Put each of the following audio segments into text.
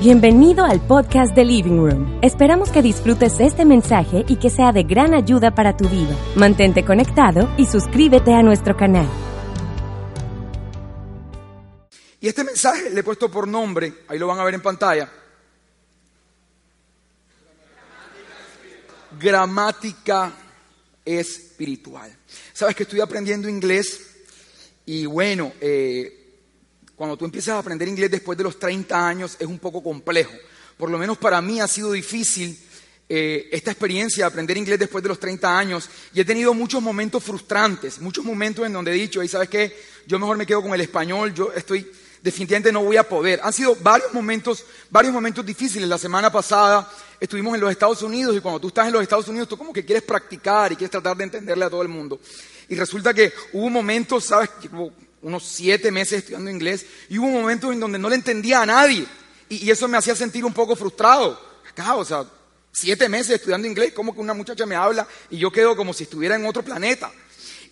Bienvenido al podcast de Living Room. Esperamos que disfrutes este mensaje y que sea de gran ayuda para tu vida. Mantente conectado y suscríbete a nuestro canal. Y este mensaje le he puesto por nombre, ahí lo van a ver en pantalla. Gramática espiritual. Sabes que estoy aprendiendo inglés y bueno, eh, cuando tú empiezas a aprender inglés después de los 30 años es un poco complejo. Por lo menos para mí ha sido difícil eh, esta experiencia de aprender inglés después de los 30 años y he tenido muchos momentos frustrantes, muchos momentos en donde he dicho, y sabes qué, yo mejor me quedo con el español, yo estoy, definitivamente no voy a poder. Han sido varios momentos, varios momentos difíciles. La semana pasada estuvimos en los Estados Unidos y cuando tú estás en los Estados Unidos tú como que quieres practicar y quieres tratar de entenderle a todo el mundo. Y resulta que hubo momentos, sabes, unos siete meses estudiando inglés y hubo momentos en donde no le entendía a nadie y, eso me hacía sentir un poco frustrado. Acá, o sea, siete meses estudiando inglés, como que una muchacha me habla y yo quedo como si estuviera en otro planeta.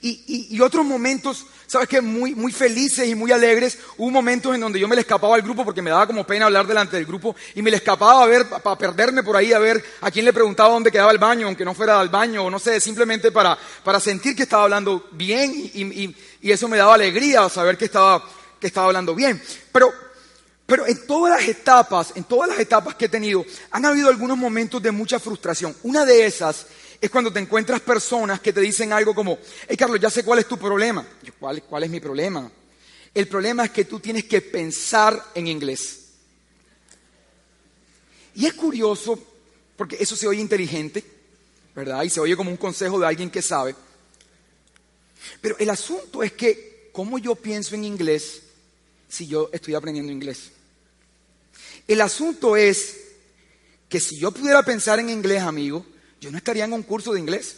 Y, otros momentos, ¿sabes qué? Muy, muy felices y muy alegres. Hubo momentos en donde yo me le escapaba al grupo porque me daba como pena hablar delante del grupo y me le escapaba a ver, para perderme por ahí, a ver a quién le preguntaba dónde quedaba el baño, aunque no fuera al baño, o no sé, simplemente para, para sentir que estaba hablando bien y, y eso me daba alegría, saber que estaba, que estaba hablando bien. Pero, pero en todas las etapas, en todas las etapas que he tenido, han habido algunos momentos de mucha frustración. Una de esas es cuando te encuentras personas que te dicen algo como, hey Carlos, ya sé cuál es tu problema. ¿Cuál, ¿Cuál es mi problema? El problema es que tú tienes que pensar en inglés. Y es curioso, porque eso se oye inteligente, ¿verdad? Y se oye como un consejo de alguien que sabe. Pero el asunto es que, ¿cómo yo pienso en inglés si yo estoy aprendiendo inglés? El asunto es que si yo pudiera pensar en inglés, amigo, yo no estaría en un curso de inglés.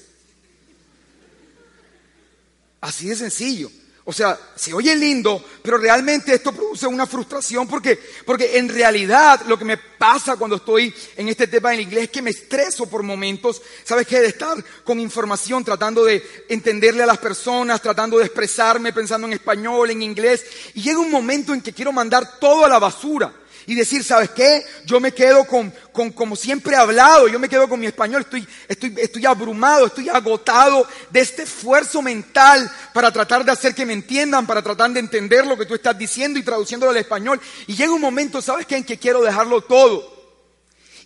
Así de sencillo. O sea, se oye lindo, pero realmente esto produce una frustración porque, porque en realidad lo que me pasa cuando estoy en este tema del inglés es que me estreso por momentos, ¿sabes qué? De estar con información, tratando de entenderle a las personas, tratando de expresarme pensando en español, en inglés, y llega un momento en que quiero mandar todo a la basura y decir, ¿sabes qué? Yo me quedo con, con, como siempre he hablado, yo me quedo con mi español, estoy, estoy, estoy abrumado, estoy agotado de este esfuerzo mental para tratar de hacer que me entiendan, para tratar de entender lo que tú estás diciendo y traduciéndolo al español. Y llega un momento, ¿sabes qué? En que quiero dejarlo todo.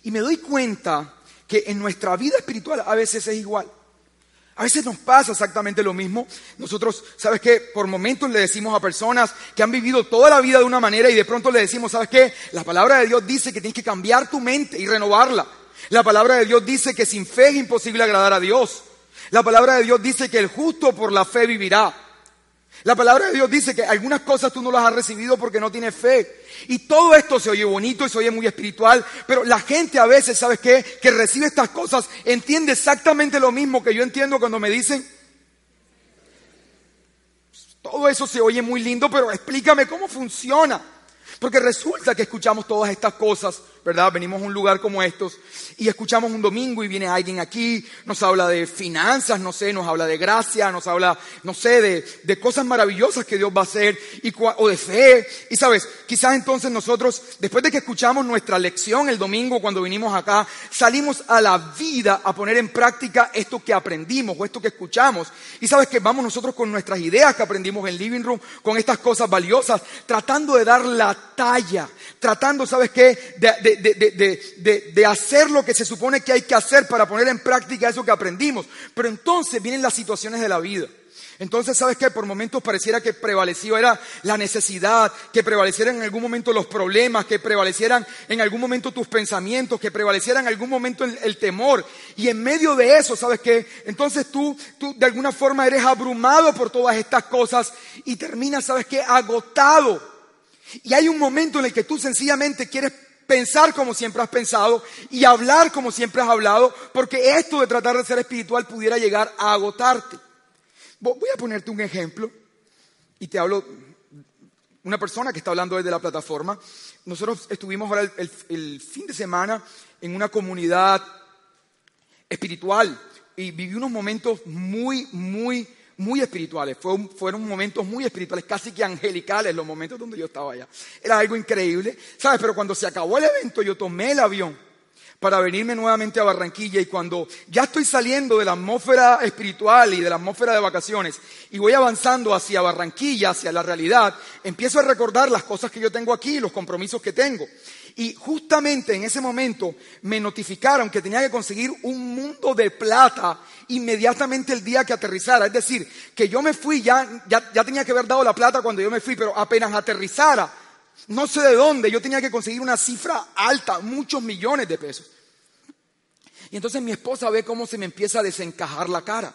Y me doy cuenta que en nuestra vida espiritual a veces es igual. A veces nos pasa exactamente lo mismo. Nosotros, ¿sabes qué? Por momentos le decimos a personas que han vivido toda la vida de una manera y de pronto le decimos, ¿sabes qué? La palabra de Dios dice que tienes que cambiar tu mente y renovarla. La palabra de Dios dice que sin fe es imposible agradar a Dios. La palabra de Dios dice que el justo por la fe vivirá. La palabra de Dios dice que algunas cosas tú no las has recibido porque no tienes fe. Y todo esto se oye bonito y se oye muy espiritual, pero la gente a veces, ¿sabes qué? Que recibe estas cosas, entiende exactamente lo mismo que yo entiendo cuando me dicen, todo eso se oye muy lindo, pero explícame cómo funciona. Porque resulta que escuchamos todas estas cosas, ¿verdad? Venimos a un lugar como estos y escuchamos un domingo y viene alguien aquí, nos habla de finanzas, no sé, nos habla de gracia, nos habla, no sé, de, cosas maravillosas que Dios va a hacer y, o de fe. Y sabes, quizás entonces nosotros, después de que escuchamos nuestra lección el domingo cuando vinimos acá, salimos a la vida a poner en práctica esto que aprendimos o esto que escuchamos. Y sabes que vamos nosotros con nuestras ideas que aprendimos en Living Room, con estas cosas valiosas, tratando de dar la talla, tratando, ¿sabes qué?, de, hacer lo que se supone que hay que hacer para poner en práctica eso que aprendimos. Pero entonces vienen las situaciones de la vida. Entonces, ¿sabes qué? Por momentos pareciera que prevaleció era la necesidad, que prevalecieran en algún momento los problemas, que prevalecieran en algún momento tus pensamientos, que prevaleciera en algún momento el, el, temor. Y en medio de eso, ¿sabes qué? Entonces tú, tú de alguna forma eres abrumado por todas estas cosas y terminas, ¿sabes qué? Agotado y hay un momento en el que tú sencillamente quieres pensar como siempre has pensado y hablar como siempre has hablado, porque esto de tratar de ser espiritual pudiera llegar a agotarte. Voy a ponerte un ejemplo y te hablo una persona que está hablando desde la plataforma. Nosotros estuvimos ahora el, el fin de semana en una comunidad espiritual y viví unos momentos muy, muy muy espirituales, fueron momentos muy espirituales, casi que angelicales los momentos donde yo estaba allá. Era algo increíble, ¿sabes? Pero cuando se acabó el evento, yo tomé el avión para venirme nuevamente a Barranquilla y cuando ya estoy saliendo de la atmósfera espiritual y de la atmósfera de vacaciones y voy avanzando hacia Barranquilla, hacia la realidad, empiezo a recordar las cosas que yo tengo aquí, los compromisos que tengo. Y justamente en ese momento me notificaron que tenía que conseguir un mundo de plata inmediatamente el día que aterrizara. Es decir, que yo me fui, ya, ya, ya tenía que haber dado la plata cuando yo me fui, pero apenas aterrizara, no sé de dónde, yo tenía que conseguir una cifra alta, muchos millones de pesos. Y entonces mi esposa ve cómo se me empieza a desencajar la cara.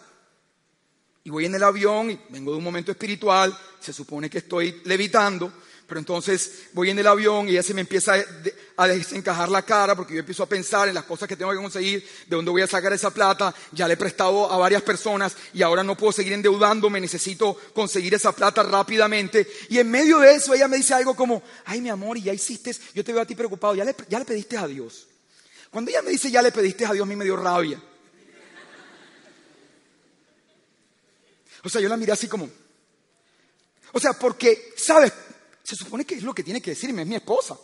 Y voy en el avión y vengo de un momento espiritual, se supone que estoy levitando, pero entonces voy en el avión y ella se me empieza a desencajar la cara porque yo empiezo a pensar en las cosas que tengo que conseguir, de dónde voy a sacar esa plata, ya le he prestado a varias personas y ahora no puedo seguir endeudándome, necesito conseguir esa plata rápidamente. Y en medio de eso ella me dice algo como, ay mi amor, y ya hiciste, yo te veo a ti preocupado, ya le, ya le pediste a Dios. Cuando ella me dice, ya le pediste a Dios, a mí me dio rabia. O sea, yo la miré así como, o sea, porque, ¿sabes? Se supone que es lo que tiene que decirme, es mi esposa.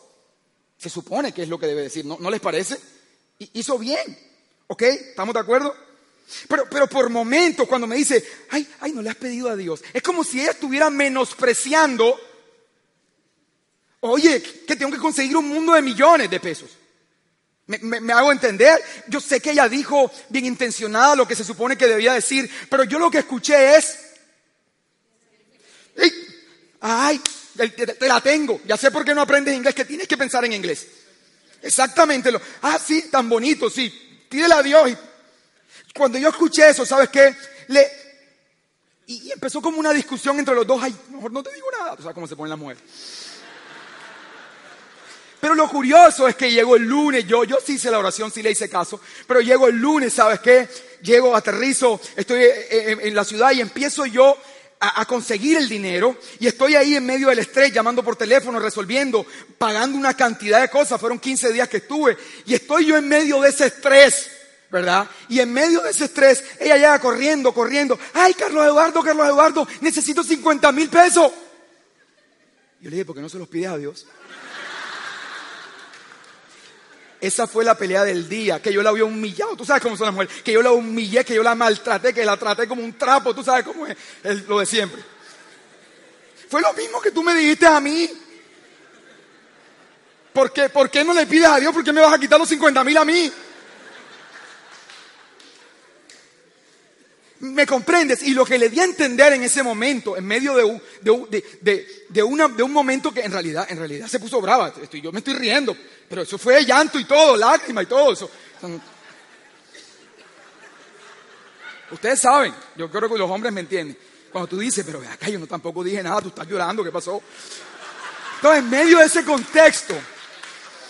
Se supone que es lo que debe decir, ¿no, ¿No les parece? hizo bien, ¿ok? ¿Estamos de acuerdo? Pero, pero por momentos cuando me dice, ay, ay, no le has pedido a Dios, es como si ella estuviera menospreciando, oye, que tengo que conseguir un mundo de millones de pesos. Me, me, hago entender. Yo sé que ella dijo bien intencionada lo que se supone que debía decir, pero yo lo que escuché es, ay, te, la tengo. Ya sé por qué no aprendes inglés, que tienes que pensar en inglés. Exactamente. Ah, sí, tan bonito, sí. Pídele a Dios. Cuando yo escuché eso, ¿sabes qué? Le, y, empezó como una discusión entre los dos. Ay, mejor no te digo nada. Tú sabes cómo se pone la mujer. Pero lo curioso es que llegó el lunes, yo, yo sí hice la oración, sí le hice caso, pero llego el lunes, ¿sabes qué? Llego, aterrizo, estoy eh, eh, en la ciudad y empiezo yo a, conseguir el dinero y estoy ahí en medio del estrés, llamando por teléfono, resolviendo, pagando una cantidad de cosas. Fueron 15 días que estuve y estoy yo en medio de ese estrés. ¿verdad? Y en medio de ese estrés, ella llega corriendo, corriendo. Ay, Carlos Eduardo, Carlos Eduardo, necesito 50 mil pesos. Yo le dije, ¿por qué no se los pides a Dios? Esa fue la pelea del día, que yo la había humillado. Tú sabes cómo son las mujeres, que yo la humillé, que yo la maltraté, que la traté como un trapo. Tú sabes cómo es lo de siempre. Fue lo mismo que tú me dijiste a mí. ¿Por qué, ¿Por qué no le pides a Dios? ¿Por qué me vas a quitar los 50 mil a mí? ¿Me comprendes? Y lo que le di a entender en ese momento, en medio de un, de, de, una, de un momento que en realidad, en realidad se puso brava. Estoy, yo me estoy riendo, pero eso fue llanto y todo, lágrima y todo eso. Ustedes saben, yo creo que los hombres me entienden. Cuando tú dices, pero acá yo no tampoco dije nada, tú estás llorando, ¿qué pasó? Entonces, en medio de ese contexto,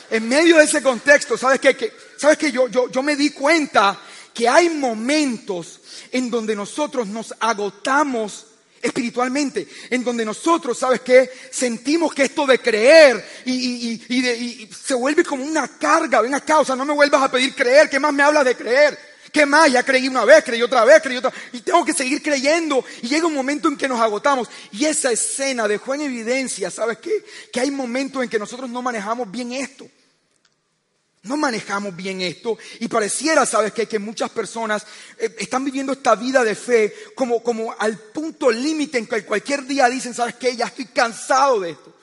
en medio de ese contexto, ¿sabes qué? Que, ¿Sabes? Yo, yo, yo me di cuenta que hay momentos en donde nosotros nos agotamos espiritualmente, en donde nosotros, ¿sabes qué? Sentimos que esto de creer y, se vuelve como una carga, ven acá, o sea, no me vuelvas a pedir creer, ¿qué más me hablas de creer? ¿Qué más? Ya creí una vez, creí otra vez, creí otra y tengo que seguir creyendo y llega un momento en que nos agotamos y esa escena dejó en evidencia, ¿sabes qué? Que hay momentos en que nosotros no manejamos bien esto. No manejamos bien esto y pareciera, sabes, que, que muchas personas eh, están viviendo esta vida de fe como, como al punto límite en que cualquier día dicen, sabes qué, ya estoy cansado de esto.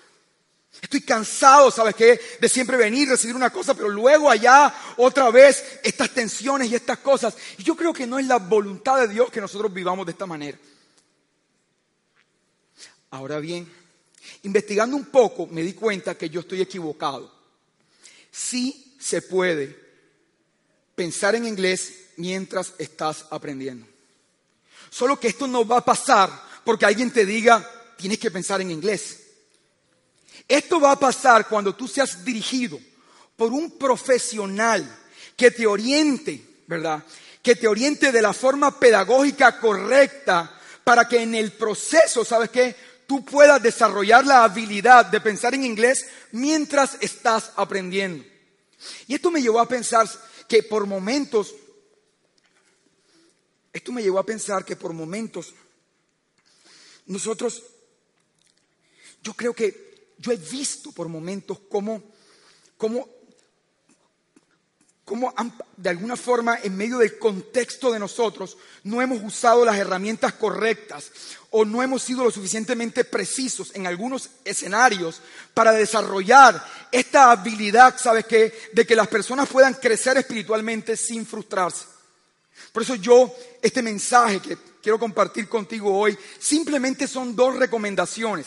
Estoy cansado, sabes qué, de siempre venir, recibir una cosa, pero luego allá otra vez estas tensiones y estas cosas. Y yo creo que no es la voluntad de Dios que nosotros vivamos de esta manera. Ahora bien, investigando un poco me di cuenta que yo estoy equivocado. Sí se puede pensar en inglés mientras estás aprendiendo. Solo que esto no va a pasar porque alguien te diga, tienes que pensar en inglés. Esto va a pasar cuando tú seas dirigido por un profesional que te oriente, ¿verdad? Que te oriente de la forma pedagógica correcta para que en el proceso, ¿sabes qué? Tú puedas desarrollar la habilidad de pensar en inglés mientras estás aprendiendo. Y esto me llevó a pensar que por momentos, esto me llevó a pensar que por momentos nosotros, yo creo que yo he visto por momentos cómo, cómo, cómo de alguna forma en medio del contexto de nosotros no hemos usado las herramientas correctas o no hemos sido lo suficientemente precisos en algunos escenarios para desarrollar esta habilidad, ¿sabes qué? De que las personas puedan crecer espiritualmente sin frustrarse. Por eso yo, este mensaje que quiero compartir contigo hoy, simplemente son dos recomendaciones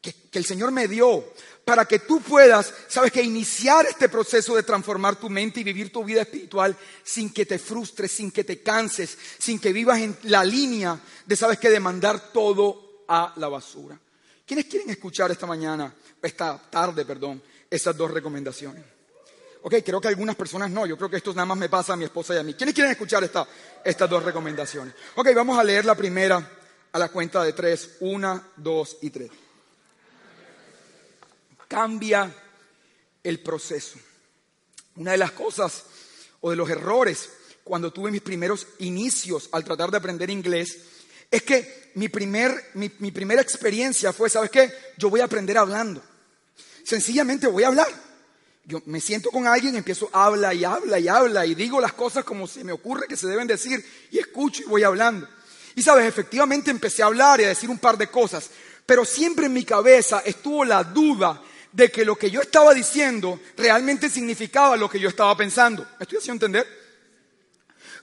que, el Señor me dio para que tú puedas, sabes que iniciar este proceso de transformar tu mente y vivir tu vida espiritual sin que te frustres, sin que te canses, sin que vivas en la línea de, sabes que, de mandar todo a la basura. ¿Quiénes quieren escuchar esta mañana, esta tarde, perdón, esas dos recomendaciones? Ok, creo que algunas personas no. Yo creo que esto nada más me pasa a mi esposa y a mí. ¿Quiénes quieren escuchar estas dos recomendaciones? Ok, vamos a leer la primera a la cuenta de tres. Una, dos y tres. Cambia el proceso. Una de las cosas o de los errores cuando tuve mis primeros inicios al tratar de aprender inglés es que mi, primer, mi, primera experiencia fue, ¿sabes qué? Yo voy a aprender hablando. Sencillamente voy a hablar. Yo me siento con alguien, empiezo, habla y habla y habla y digo las cosas como se me ocurre que se deben decir y escucho y voy hablando. Y sabes, efectivamente empecé a hablar y a decir un par de cosas, pero siempre en mi cabeza estuvo la duda de que lo que yo estaba diciendo realmente significaba lo que yo estaba pensando. ¿Me estoy haciendo entender?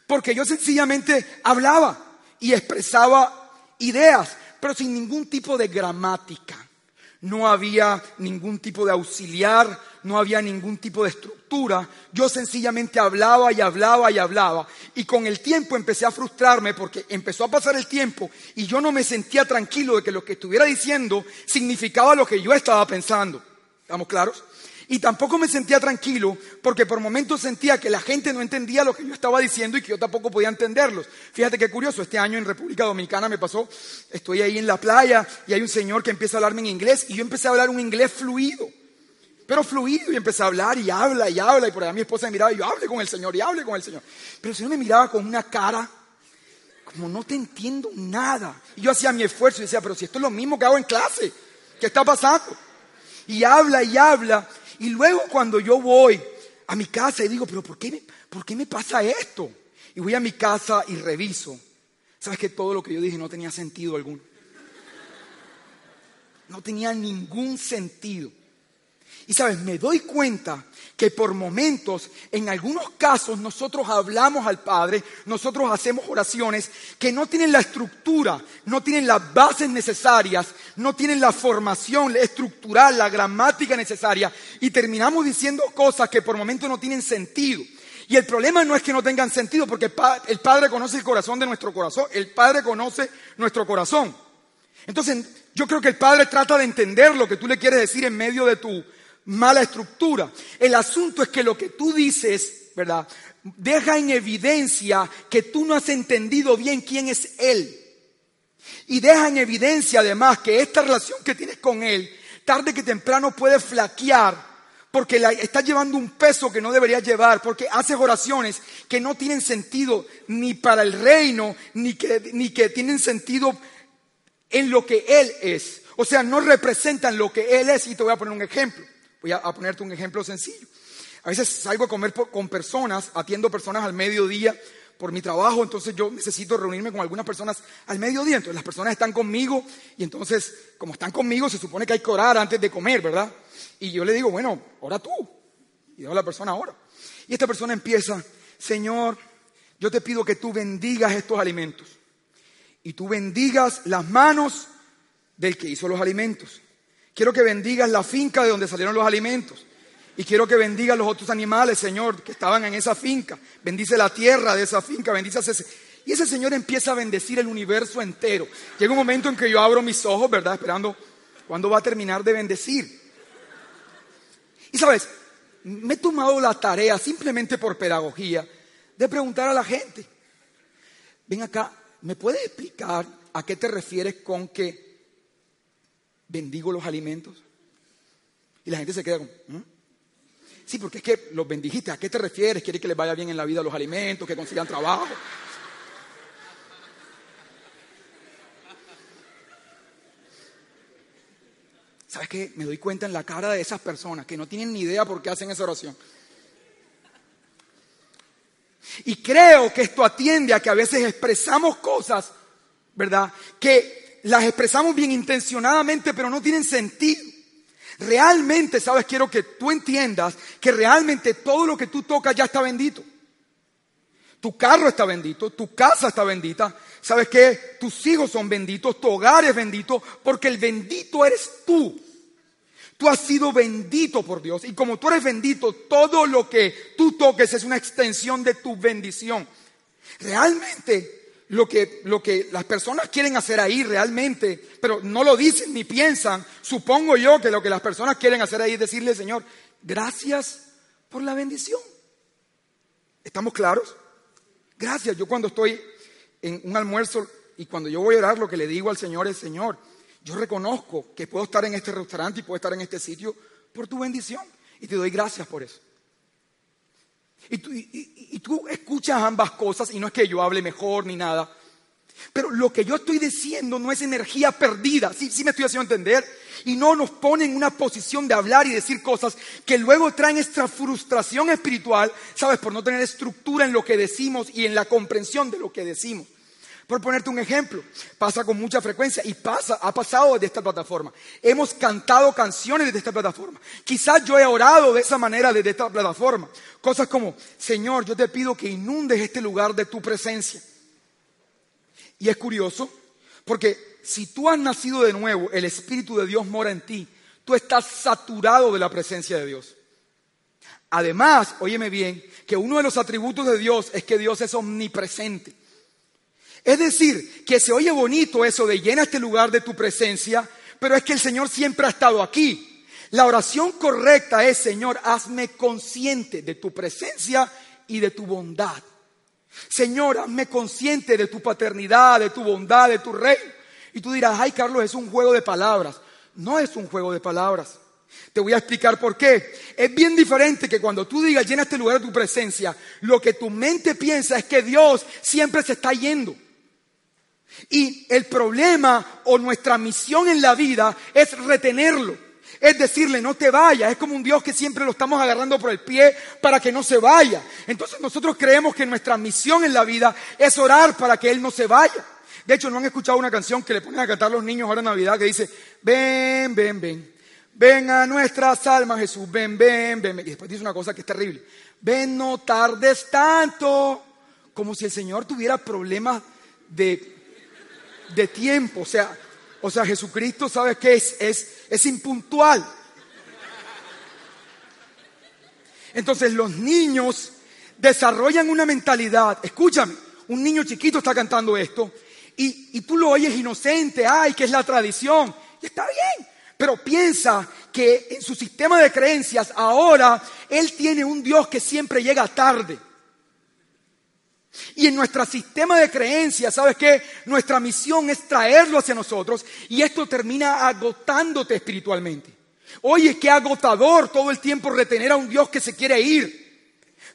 Porque yo sencillamente hablaba y expresaba ideas, pero sin ningún tipo de gramática. No había ningún tipo de auxiliar, no había ningún tipo de estructura. Yo sencillamente hablaba y hablaba y hablaba. Y con el tiempo empecé a frustrarme porque empezó a pasar el tiempo y yo no me sentía tranquilo de que lo que estuviera diciendo significaba lo que yo estaba pensando. ¿Estamos claros? Y tampoco me sentía tranquilo porque por momentos sentía que la gente no entendía lo que yo estaba diciendo y que yo tampoco podía entenderlos. Fíjate qué curioso, este año en República Dominicana me pasó, estoy ahí en la playa y hay un señor que empieza a hablarme en inglés y yo empecé a hablar un inglés fluido, pero fluido y empecé a hablar y habla y habla y por ahí mi esposa me miraba y yo hable con el Señor y hable con el Señor. Pero el Señor me miraba con una cara como no te entiendo nada. Y yo hacía mi esfuerzo y decía, pero si esto es lo mismo que hago en clase, ¿qué está pasando? Y habla y habla y luego cuando yo voy a mi casa y digo, pero ¿por qué me, por qué me pasa esto? Y voy a mi casa y reviso. ¿Sabes que todo lo que yo dije no tenía sentido alguno? No tenía ningún sentido. Y sabes, me doy cuenta que por momentos, en algunos casos, nosotros hablamos al Padre, nosotros hacemos oraciones que no tienen la estructura, no tienen las bases necesarias, no tienen la formación estructural, la gramática necesaria, y terminamos diciendo cosas que por momentos no tienen sentido. Y el problema no es que no tengan sentido, porque el Padre conoce el corazón de nuestro corazón, el Padre conoce nuestro corazón. Entonces, yo creo que el Padre trata de entender lo que tú le quieres decir en medio de tu mala estructura. El asunto es que lo que tú dices, ¿verdad? Deja en evidencia que tú no has entendido bien quién es Él. Y deja en evidencia además que esta relación que tienes con Él, tarde que temprano puede flaquear porque la, estás llevando un peso que no deberías llevar, porque haces oraciones que no tienen sentido ni para el reino, ni que, ni que tienen sentido en lo que Él es. O sea, no representan lo que Él es. Y te voy a poner un ejemplo. Voy a, ponerte un ejemplo sencillo. A veces salgo a comer con personas, atiendo personas al mediodía por mi trabajo, entonces yo necesito reunirme con algunas personas al mediodía. Entonces las personas están conmigo y entonces, como están conmigo, se supone que hay que orar antes de comer, ¿verdad? Y yo le digo, bueno, ora tú. Y digo a la persona, ora. Y esta persona empieza, Señor, yo te pido que tú bendigas estos alimentos. Y tú bendigas las manos del que hizo los alimentos. Quiero que bendigas la finca de donde salieron los alimentos. Y quiero que bendigas los otros animales, Señor, que estaban en esa finca. Bendice la tierra de esa finca, bendice ese... Y ese Señor empieza a bendecir el universo entero. Llega un momento en que yo abro mis ojos, ¿verdad? Esperando cuándo va a terminar de bendecir. Y sabes, me he tomado la tarea, simplemente por pedagogía, de preguntar a la gente, ven acá, ¿me puedes explicar a qué te refieres con que bendigo los alimentos. Y la gente se queda como, ¿Mm? sí, porque es que los bendijiste, ¿a qué te refieres? ¿Quieres que les vaya bien en la vida los alimentos, que consigan trabajo? ¿Sabes qué? Me doy cuenta en la cara de esas personas que no tienen ni idea por qué hacen esa oración. Y creo que esto atiende a que a veces expresamos cosas, ¿verdad? Que las expresamos bien intencionadamente, pero no tienen sentido. Realmente, sabes, quiero que tú entiendas que realmente todo lo que tú tocas ya está bendito. Tu carro está bendito, tu casa está bendita. ¿Sabes qué? Tus hijos son benditos, tu hogar es bendito, porque el bendito eres tú. Tú has sido bendito por Dios y como tú eres bendito, todo lo que tú toques es una extensión de tu bendición. Realmente lo que, lo que las personas quieren hacer ahí realmente, pero no lo dicen ni piensan, supongo yo que lo que las personas quieren hacer ahí es decirle, Señor, gracias por la bendición. ¿Estamos claros? Gracias. Yo cuando estoy en un almuerzo y cuando yo voy a orar, lo que le digo al Señor es, Señor, yo reconozco que puedo estar en este restaurante y puedo estar en este sitio por tu bendición. Y te doy gracias por eso. Y tú, y, tú, escuchas ambas cosas y no es que yo hable mejor ni nada. Pero lo que yo estoy diciendo no es energía perdida. Sí, sí me estoy haciendo entender. Y no nos pone en una posición de hablar y decir cosas que luego traen esta frustración espiritual, ¿sabes? Por no tener estructura en lo que decimos y en la comprensión de lo que decimos. Por ponerte un ejemplo, pasa con mucha frecuencia y pasa, ha pasado desde esta plataforma. Hemos cantado canciones desde esta plataforma. Quizás yo he orado de esa manera desde esta plataforma. Cosas como, Señor, yo te pido que inundes este lugar de tu presencia. Y es curioso, porque si tú has nacido de nuevo, el Espíritu de Dios mora en ti, tú estás saturado de la presencia de Dios. Además, óyeme bien, que uno de los atributos de Dios es que Dios es omnipresente. Es decir, que se oye bonito eso de llena este lugar de tu presencia, pero es que el Señor siempre ha estado aquí. La oración correcta es, Señor, hazme consciente de tu presencia y de tu bondad. Señor, hazme consciente de tu paternidad, de tu bondad, de tu reino. Y tú dirás, ay Carlos, es un juego de palabras. No es un juego de palabras. Te voy a explicar por qué. Es bien diferente que cuando tú digas, llena este lugar de tu presencia, lo que tu mente piensa es que Dios siempre se está yendo. Y el problema o nuestra misión en la vida es retenerlo. Es decirle, no te vayas. Es como un Dios que siempre lo estamos agarrando por el pie para que no se vaya. Entonces nosotros creemos que nuestra misión en la vida es orar para que Él no se vaya. De hecho, ¿no han escuchado una canción que le ponen a cantar los niños ahora en Navidad que dice, ven, ven, ven, ven a nuestras almas Jesús, ven, ven, ven. Y después dice una cosa que es terrible. Ven, no tardes tanto. Como si el Señor tuviera problemas de de tiempo. O sea, o sea Jesucristo, ¿sabes qué es? Es, es impuntual. Entonces los niños desarrollan una mentalidad. Escúchame, un niño chiquito está cantando esto y, y tú lo oyes inocente, ay, que es la tradición. Y está bien, pero piensa que en su sistema de creencias ahora él tiene un Dios que siempre llega tarde. Y en nuestro sistema de creencias, ¿sabes qué? Nuestra misión es traerlo hacia nosotros y esto termina agotándote espiritualmente. Oye, qué agotador todo el tiempo retener a un Dios que se quiere ir.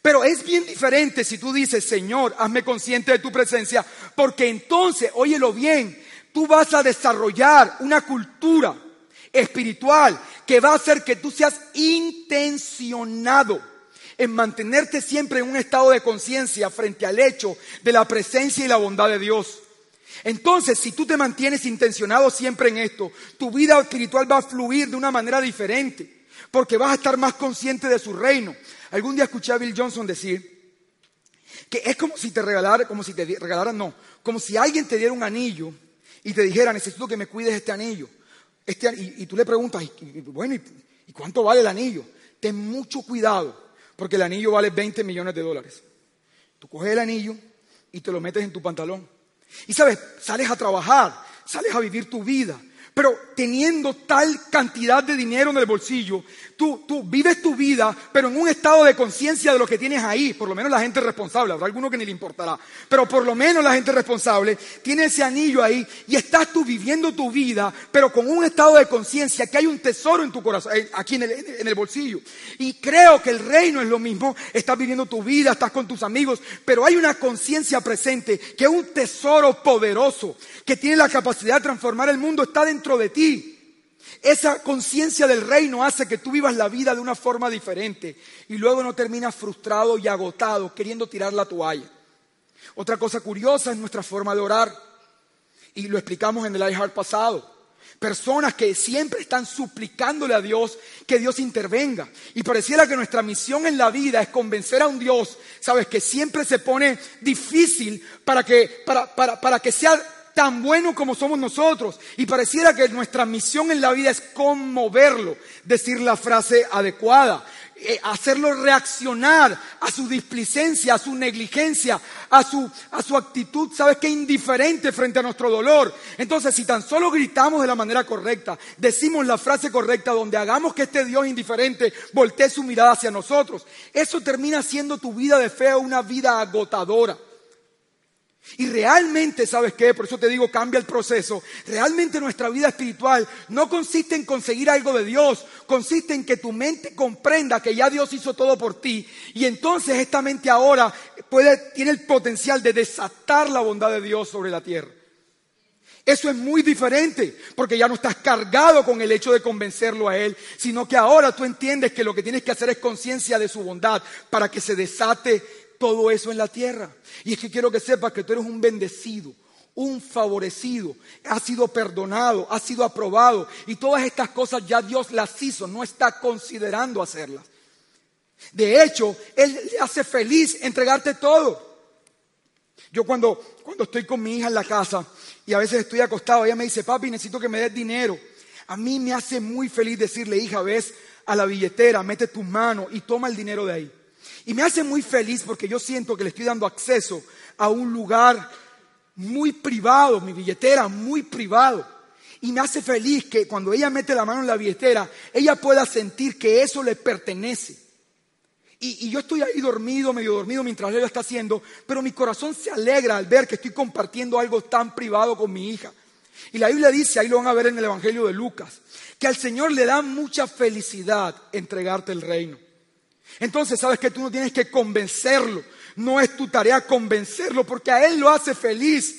Pero es bien diferente si tú dices, Señor, hazme consciente de tu presencia, porque entonces, óyelo bien, tú vas a desarrollar una cultura espiritual que va a hacer que tú seas intencionado en mantenerte siempre en un estado de conciencia frente al hecho de la presencia y la bondad de Dios. Entonces, si tú te mantienes intencionado siempre en esto, tu vida espiritual va a fluir de una manera diferente, porque vas a estar más consciente de su reino. Algún día escuché a Bill Johnson decir que es como si te regalara, como si te regalaran, no, como si alguien te diera un anillo y te dijera, necesito que me cuides este anillo. Este, y, tú le preguntas, bueno, ¿y cuánto vale el anillo? Ten mucho cuidado porque el anillo vale 20 millones de dólares. Tú coges el anillo y te lo metes en tu pantalón. Y sabes, sales a trabajar, sales a vivir tu vida. Pero teniendo tal cantidad de dinero en el bolsillo, tú, vives tu vida, pero en un estado de conciencia de lo que tienes ahí. Por lo menos la gente responsable, habrá alguno que ni le importará. Pero por lo menos la gente responsable tiene ese anillo ahí y estás tú viviendo tu vida, pero con un estado de conciencia que hay un tesoro en tu corazón, eh, aquí en el, en el bolsillo. Y creo que el reino es lo mismo. Estás viviendo tu vida, estás con tus amigos, pero hay una conciencia presente que es un tesoro poderoso que tiene la capacidad de transformar el mundo, está dentro de ti. Esa conciencia del reino hace que tú vivas la vida de una forma diferente y luego no terminas frustrado y agotado queriendo tirar la toalla. Otra cosa curiosa es nuestra forma de orar y lo explicamos en el iHeart pasado. Personas que siempre están suplicándole a Dios que Dios intervenga. Y pareciera que nuestra misión en la vida es convencer a un Dios, sabes, que siempre se pone difícil para que, para, para, para que sea tan bueno como somos nosotros. Y pareciera que nuestra misión en la vida es conmoverlo, decir la frase adecuada, eh, hacerlo reaccionar a su displicencia, a su negligencia, a su, a su actitud, ¿sabes qué? Indiferente frente a nuestro dolor. Entonces, si tan solo gritamos de la manera correcta, decimos la frase correcta donde hagamos que este Dios indiferente voltee su mirada hacia nosotros, eso termina siendo tu vida de fe una vida agotadora. Y realmente, ¿sabes qué? Por eso te digo, cambia el proceso. Realmente nuestra vida espiritual no consiste en conseguir algo de Dios, consiste en que tu mente comprenda que ya Dios hizo todo por ti. Y entonces esta mente ahora tiene el potencial de desatar la bondad de Dios sobre la tierra. Eso es muy diferente, porque ya no estás cargado con el hecho de convencerlo a Él, sino que ahora tú entiendes que lo que tienes que hacer es conciencia de su bondad para que se desate todo eso en la tierra. Y es que quiero que sepas que tú eres un bendecido, un favorecido, has sido perdonado, has sido aprobado. Y todas estas cosas ya Dios las hizo, no está considerando hacerlas. De hecho, Él le hace feliz entregarte todo. Yo cuando, cuando estoy con mi hija en la casa y a veces estoy acostado, ella me dice, papi, necesito que me des dinero. A mí me hace muy feliz decirle, hija, ves a la billetera, mete tu mano y toma el dinero de ahí. Y me hace muy feliz porque yo siento que le estoy dando acceso a un lugar muy privado, mi billetera muy privado. Y me hace feliz que cuando ella mete la mano en la billetera, ella pueda sentir que eso le pertenece. Y, yo estoy ahí dormido, medio dormido mientras ella lo está haciendo, pero mi corazón se alegra al ver que estoy compartiendo algo tan privado con mi hija. Y la Biblia dice, ahí lo van a ver en el Evangelio de Lucas, que al Señor le da mucha felicidad entregarte el reino. Entonces sabes que tú no tienes que convencerlo. No es tu tarea convencerlo porque a Él lo hace feliz.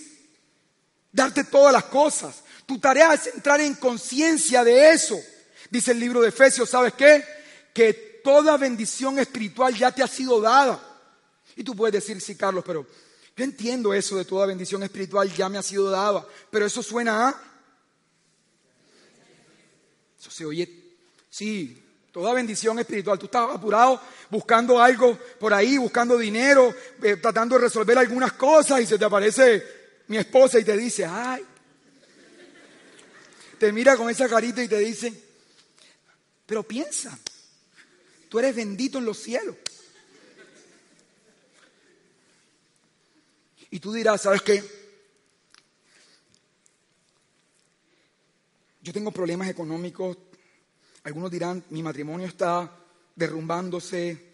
Darte todas las cosas. Tu tarea es entrar en conciencia de eso. Dice el libro de Efesios, ¿sabes qué? Que toda bendición espiritual ya te ha sido dada. Y tú puedes decir, sí, Carlos, pero yo entiendo eso de toda bendición espiritual ya me ha sido dada. Pero eso suena a... Eso se oye, sí, Toda bendición espiritual. Tú estás apurado buscando algo por ahí, buscando dinero, eh, tratando de resolver algunas cosas y se te aparece mi esposa y te dice, ay. Te mira con esa carita y te dice, pero piensa, tú eres bendito en los cielos. Y tú dirás, ¿sabes qué? Yo tengo problemas económicos algunos dirán, mi matrimonio está derrumbándose,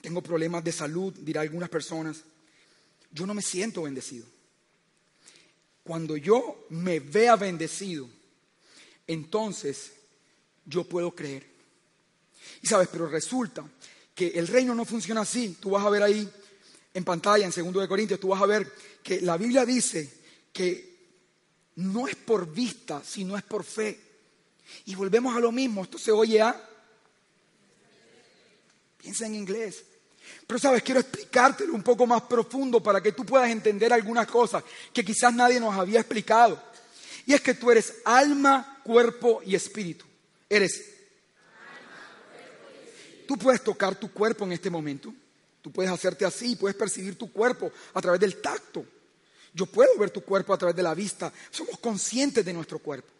tengo problemas de salud, dirán algunas personas. Yo no me siento bendecido. Cuando yo me vea bendecido, entonces yo puedo creer. Y sabes, pero resulta que el reino no funciona así. Tú vas a ver ahí en pantalla, en segundo de Corintios, tú vas a ver que la Biblia dice que no es por vista, sino es por fe. Y volvemos a lo mismo, esto se oye a... Piensa en inglés. Pero sabes, quiero explicártelo un poco más profundo para que tú puedas entender algunas cosas que quizás nadie nos había explicado. Y es que tú eres alma, cuerpo y espíritu. Eres... Tú puedes tocar tu cuerpo en este momento. Tú puedes hacerte así, puedes percibir tu cuerpo a través del tacto. Yo puedo ver tu cuerpo a través de la vista. Somos conscientes de nuestro cuerpo.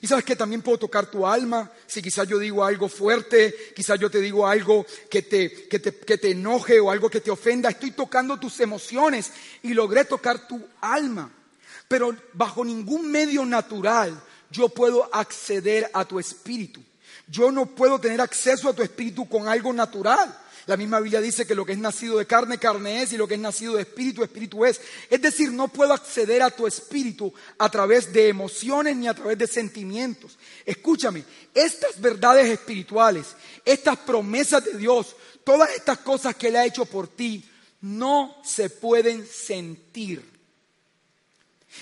Y sabes que también puedo tocar tu alma. Si quizás yo digo algo fuerte, quizás yo te digo algo que te, que te, que te enoje o algo que te ofenda. Estoy tocando tus emociones y logré tocar tu alma. Pero bajo ningún medio natural yo puedo acceder a tu espíritu. Yo no puedo tener acceso a tu espíritu con algo natural. La misma Biblia dice que lo que es nacido de carne, carne es, y lo que es nacido de espíritu, espíritu es. Es decir, no puedo acceder a tu espíritu a través de emociones ni a través de sentimientos. Escúchame, estas verdades espirituales, estas promesas de Dios, todas estas cosas que Él ha hecho por ti, no se pueden sentir.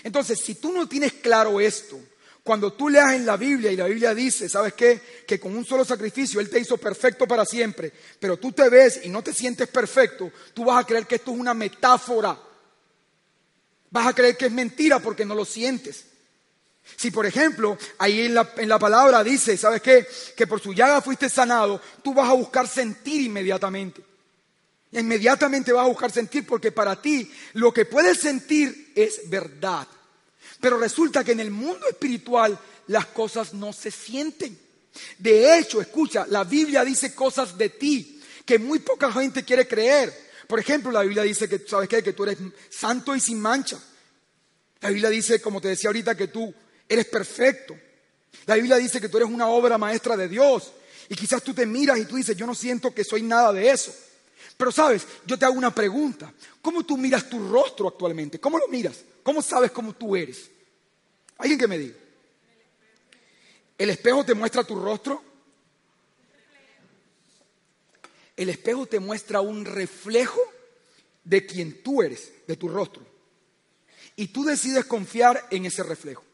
Entonces, si tú no tienes claro esto, Cuando tú leas en la Biblia y la Biblia dice, ¿sabes qué? Que con un solo sacrificio Él te hizo perfecto para siempre, pero tú te ves y no te sientes perfecto, tú vas a creer que esto es una metáfora. Vas a creer que es mentira porque no lo sientes. Si por ejemplo ahí en la, en la palabra dice, ¿sabes qué? Que por su llaga fuiste sanado, tú vas a buscar sentir inmediatamente. Inmediatamente vas a buscar sentir porque para ti lo que puedes sentir es verdad. Pero resulta que en el mundo espiritual las cosas no se sienten. De hecho, escucha, la Biblia dice cosas de ti que muy poca gente quiere creer. Por ejemplo, la Biblia dice que, ¿sabes? Que tú eres santo y sin mancha. La Biblia dice, como te decía ahorita, que tú eres perfecto. La Biblia dice que tú eres una obra maestra de Dios. Y quizás tú te miras y tú dices, yo no siento que soy nada de eso. Pero sabes, yo te hago una pregunta. ¿Cómo tú miras tu rostro actualmente? ¿Cómo lo miras? ¿Cómo sabes cómo tú eres? Alguien que me diga. ¿El espejo te muestra tu rostro? El espejo te muestra un reflejo de quien tú eres, de tu rostro. Y tú decides confiar en ese reflejo.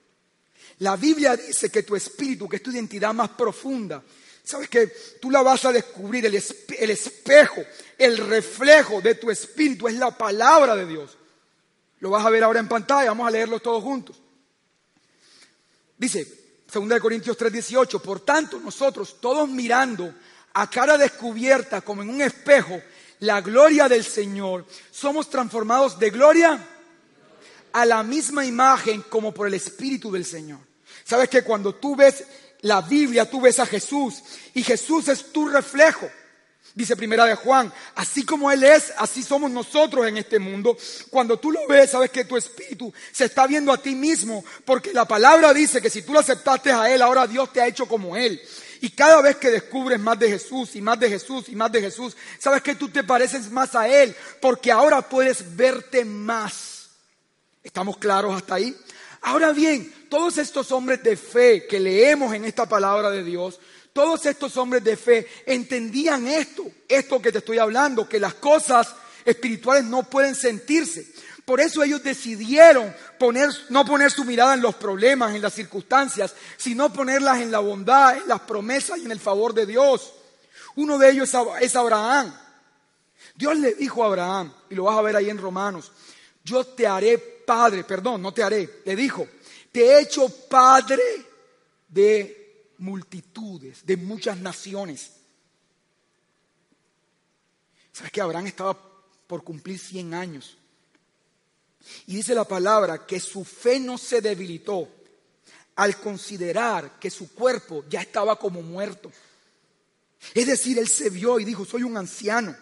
La Biblia dice que tu espíritu, que es tu identidad más profunda, Sabes que tú la vas a descubrir, el, espejo, el reflejo de tu espíritu es la palabra de Dios. Lo vas a ver ahora en pantalla, vamos a leerlo todos juntos. Dice, 2 Corintios 3:18, por tanto nosotros todos mirando a cara descubierta como en un espejo la gloria del Señor, somos transformados de gloria a la misma imagen como por el Espíritu del Señor. Sabes que cuando tú ves la Biblia tú ves a Jesús y Jesús es tu reflejo. Dice primera de Juan, así como Él es, así somos nosotros en este mundo. Cuando tú lo ves, sabes que tu espíritu se está viendo a ti mismo, porque la palabra dice que si tú lo aceptaste a Él, ahora Dios te ha hecho como Él. Y cada vez que descubres más de Jesús y más de Jesús y más de Jesús, sabes que tú te pareces más a Él, porque ahora puedes verte más. ¿Estamos claros hasta ahí? Ahora bien, todos estos hombres de fe que leemos en esta palabra de Dios, todos estos hombres de fe entendían esto, esto que te estoy hablando, que las cosas espirituales no pueden sentirse. Por eso ellos decidieron poner, no poner su mirada en los problemas, en las circunstancias, sino ponerlas en la bondad, en las promesas y en el favor de Dios. Uno de ellos es Abraham. Dios le dijo a Abraham, y lo vas a ver ahí en Romanos, yo te haré padre, perdón, no te haré, le dijo, te he hecho padre de multitudes, de muchas naciones. ¿Sabes que Abraham estaba por cumplir 100 años? Y dice la palabra que su fe no se debilitó al considerar que su cuerpo ya estaba como muerto. Es decir, él se vio y dijo, soy un anciano.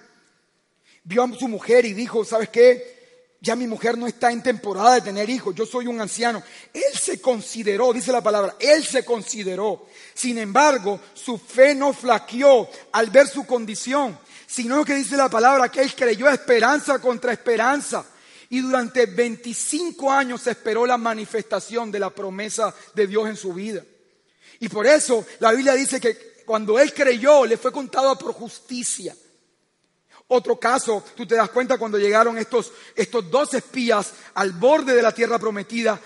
Vio a su mujer y dijo, ¿sabes qué? Ya mi mujer no está en temporada de tener hijos, yo soy un anciano. Él se consideró, dice la palabra, él se consideró. Sin embargo, su fe no flaqueó al ver su condición, sino que dice la palabra que él creyó esperanza contra esperanza. Y durante 25 años esperó la manifestación de la promesa de Dios en su vida. Y por eso la Biblia dice que cuando él creyó, le fue contado por justicia. Otro caso, tú te das cuenta cuando llegaron estos, estos dos espías al borde de la tierra prometida,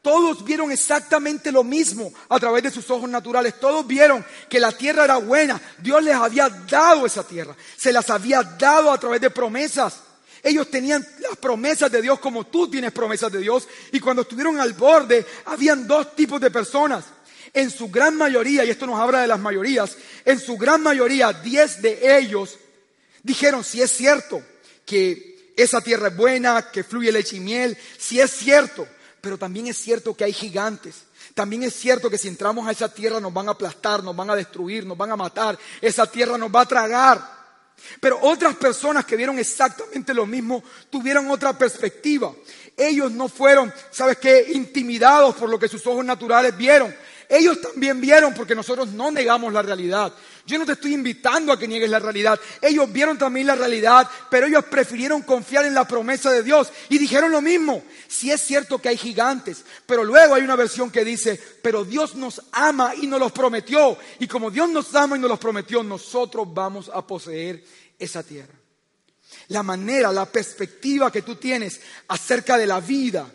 todos vieron exactamente lo mismo a través de sus ojos naturales. Todos vieron que la tierra era buena. Dios les había dado esa tierra. Se las había dado a través de promesas. Ellos tenían las promesas de Dios como tú tienes promesas de Dios. Y cuando estuvieron al borde, habían dos tipos de personas. En su gran mayoría, y esto nos habla de las mayorías, en su gran mayoría, diez de ellos Dijeron, si es cierto que esa tierra es buena, que fluye leche y miel, si es cierto, pero también es cierto que hay gigantes. También es cierto que si entramos a esa tierra nos van a aplastar, nos van a destruir, nos van a matar, esa tierra nos va a tragar. Pero otras personas que vieron exactamente lo mismo tuvieron otra perspectiva. Ellos no fueron, ¿sabes qué?, intimidados por lo que sus ojos naturales vieron. Ellos también vieron porque nosotros no negamos la realidad. Yo no te estoy invitando a que niegues la realidad. Ellos vieron también la realidad, pero ellos prefirieron confiar en la promesa de Dios y dijeron lo mismo. Si es cierto que hay gigantes, pero luego hay una versión que dice, pero Dios nos ama y nos los prometió. Y como Dios nos ama y nos los prometió, nosotros vamos a poseer esa tierra. La manera, la perspectiva que tú tienes acerca de la vida,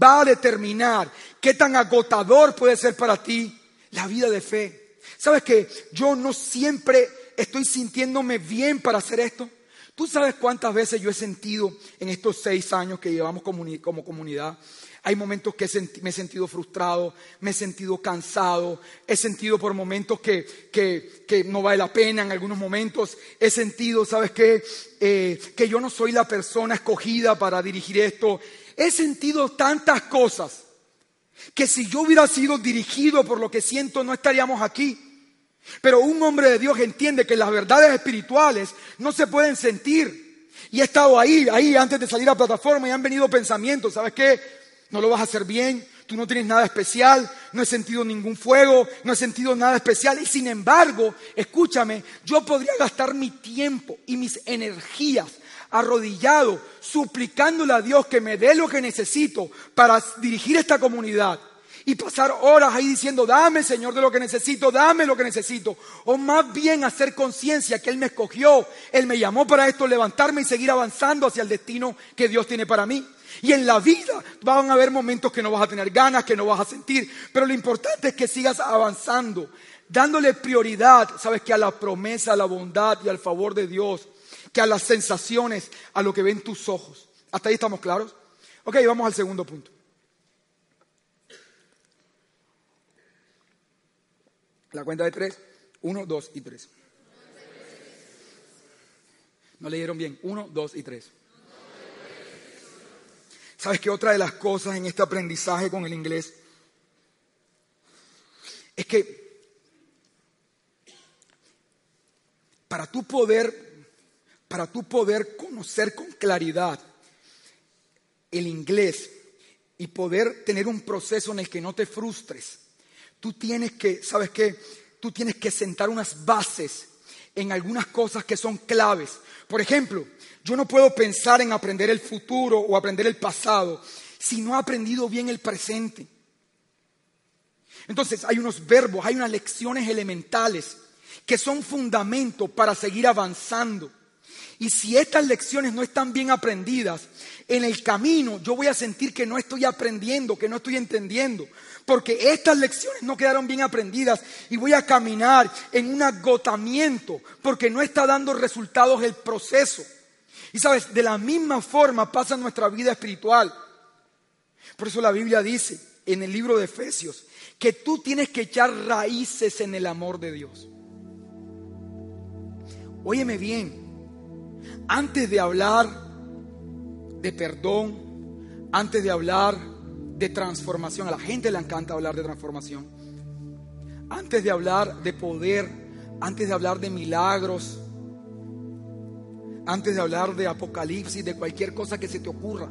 va a determinar qué tan agotador puede ser para ti la vida de fe. ¿Sabes que yo no siempre estoy sintiéndome bien para hacer esto? ¿Tú sabes cuántas veces yo he sentido en estos seis años que llevamos como comunidad? Hay momentos que me he sentido frustrado, me he sentido cansado, he sentido por momentos que, no vale la pena, en algunos momentos he sentido, ¿sabes qué? Eh, que yo no soy la persona escogida para dirigir esto. He sentido tantas cosas que si yo hubiera sido dirigido por lo que siento no estaríamos aquí. Pero un hombre de Dios entiende que las verdades espirituales no se pueden sentir. Y he estado ahí, ahí antes de salir a la plataforma y han venido pensamientos, ¿sabes qué? No lo vas a hacer bien, tú no tienes nada especial, no he sentido ningún fuego, no he sentido nada especial. Y sin embargo, escúchame, yo podría gastar mi tiempo y mis energías arrodillado, suplicándole a Dios que me dé lo que necesito para dirigir esta comunidad y pasar horas ahí diciendo, dame Señor de lo que necesito, dame lo que necesito. O más bien hacer conciencia que Él me escogió, Él me llamó para esto, levantarme y seguir avanzando hacia el destino que Dios tiene para mí. Y en la vida van a haber momentos que no vas a tener ganas, que no vas a sentir, pero lo importante es que sigas avanzando, dándole prioridad, sabes que a la promesa, a la bondad y al favor de Dios que a las sensaciones, a lo que ven tus ojos. ¿Hasta ahí estamos claros? Ok, vamos al segundo punto. La cuenta de tres. Uno, dos y tres. No leyeron bien. Uno, dos y tres. ¿Sabes qué otra de las cosas en este aprendizaje con el inglés? Es que para tú poder para tú poder conocer con claridad el inglés y poder tener un proceso en el que no te frustres, tú tienes que, ¿sabes qué? Tú tienes que sentar unas bases en algunas cosas que son claves. Por ejemplo, yo no puedo pensar en aprender el futuro o aprender el pasado si no he aprendido bien el presente. Entonces hay unos verbos, hay unas lecciones elementales que son fundamento para seguir avanzando. Y si estas lecciones no están bien aprendidas, en el camino yo voy a sentir que no estoy aprendiendo, que no estoy entendiendo, porque estas lecciones no quedaron bien aprendidas y voy a caminar en un agotamiento porque no está dando resultados el proceso. Y sabes, de la misma forma pasa nuestra vida espiritual. Por eso la Biblia dice en el libro de Efesios que tú tienes que echar raíces en el amor de Dios. Óyeme bien, antes de hablar de perdón, antes de hablar de transformación, a la gente le encanta hablar de transformación, antes de hablar de poder, antes de hablar de milagros, antes de hablar de apocalipsis, de cualquier cosa que se te ocurra,